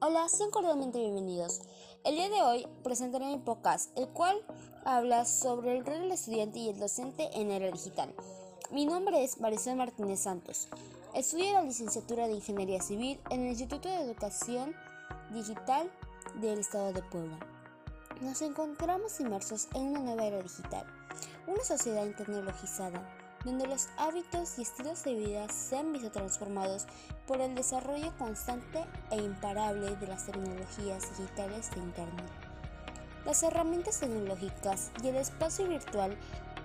Hola, sean cordialmente bienvenidos. El día de hoy presentaré mi podcast, el cual habla sobre el rol del estudiante y el docente en era digital. Mi nombre es Marisol Martínez Santos. Estudio la licenciatura de Ingeniería Civil en el Instituto de Educación Digital del Estado de Puebla. Nos encontramos inmersos en una nueva era digital, una sociedad tecnologizada donde los hábitos y estilos de vida se han visto transformados por el desarrollo constante e imparable de las tecnologías digitales de Internet. Las herramientas tecnológicas y el espacio virtual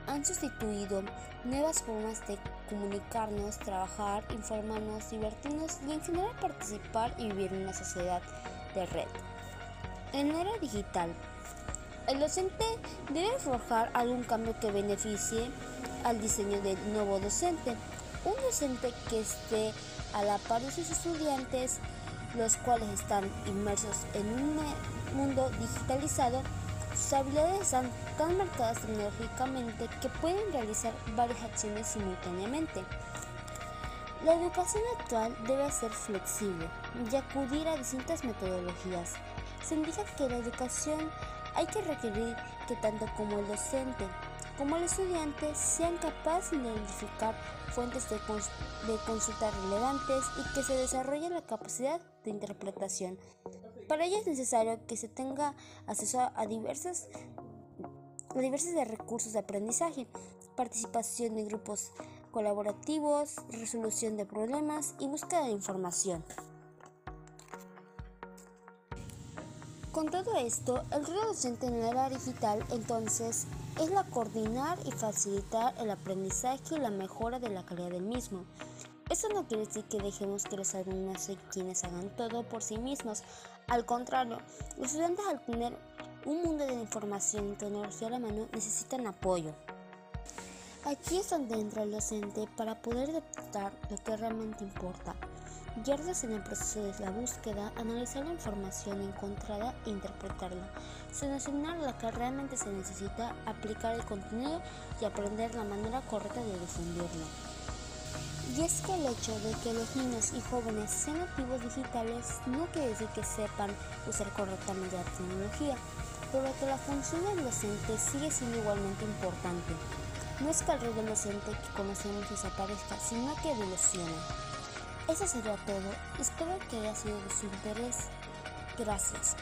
han sustituido nuevas formas de comunicarnos, trabajar, informarnos, divertirnos y en general participar y vivir en una sociedad de red. En la era digital, el docente debe forjar algún cambio que beneficie al diseño del nuevo docente. Un docente que esté a la par de sus estudiantes, los cuales están inmersos en un mundo digitalizado, sus habilidades están tan marcadas tecnológicamente que pueden realizar varias acciones simultáneamente. La educación actual debe ser flexible y acudir a distintas metodologías. Se indica que la educación hay que requerir que tanto como el docente como el estudiante sean capaces de identificar fuentes de, de consulta relevantes y que se desarrolle la capacidad de interpretación. Para ello es necesario que se tenga acceso a diversas a diversos de recursos de aprendizaje, participación de grupos colaborativos, resolución de problemas y búsqueda de información. Con todo esto, el rol docente en la era digital entonces es la coordinar y facilitar el aprendizaje y la mejora de la calidad del mismo. Esto no quiere decir que dejemos que los alumnos sean quienes hagan todo por sí mismos. Al contrario, los estudiantes al tener un mundo de información y tecnología a la mano necesitan apoyo. Aquí es donde entra el docente para poder detectar lo que realmente importa, guiarse en el proceso de la búsqueda, analizar la información encontrada e interpretarla, seleccionar la que realmente se necesita, aplicar el contenido y aprender la manera correcta de difundirlo. Y es que el hecho de que los niños y jóvenes sean activos digitales no quiere decir que sepan usar correctamente la tecnología, pero que la función del docente sigue siendo igualmente importante. No es que el rol del docente que conocemos desaparezca, sino que evolucione. Eso sería todo. Espero que haya sido de su interés. Gracias.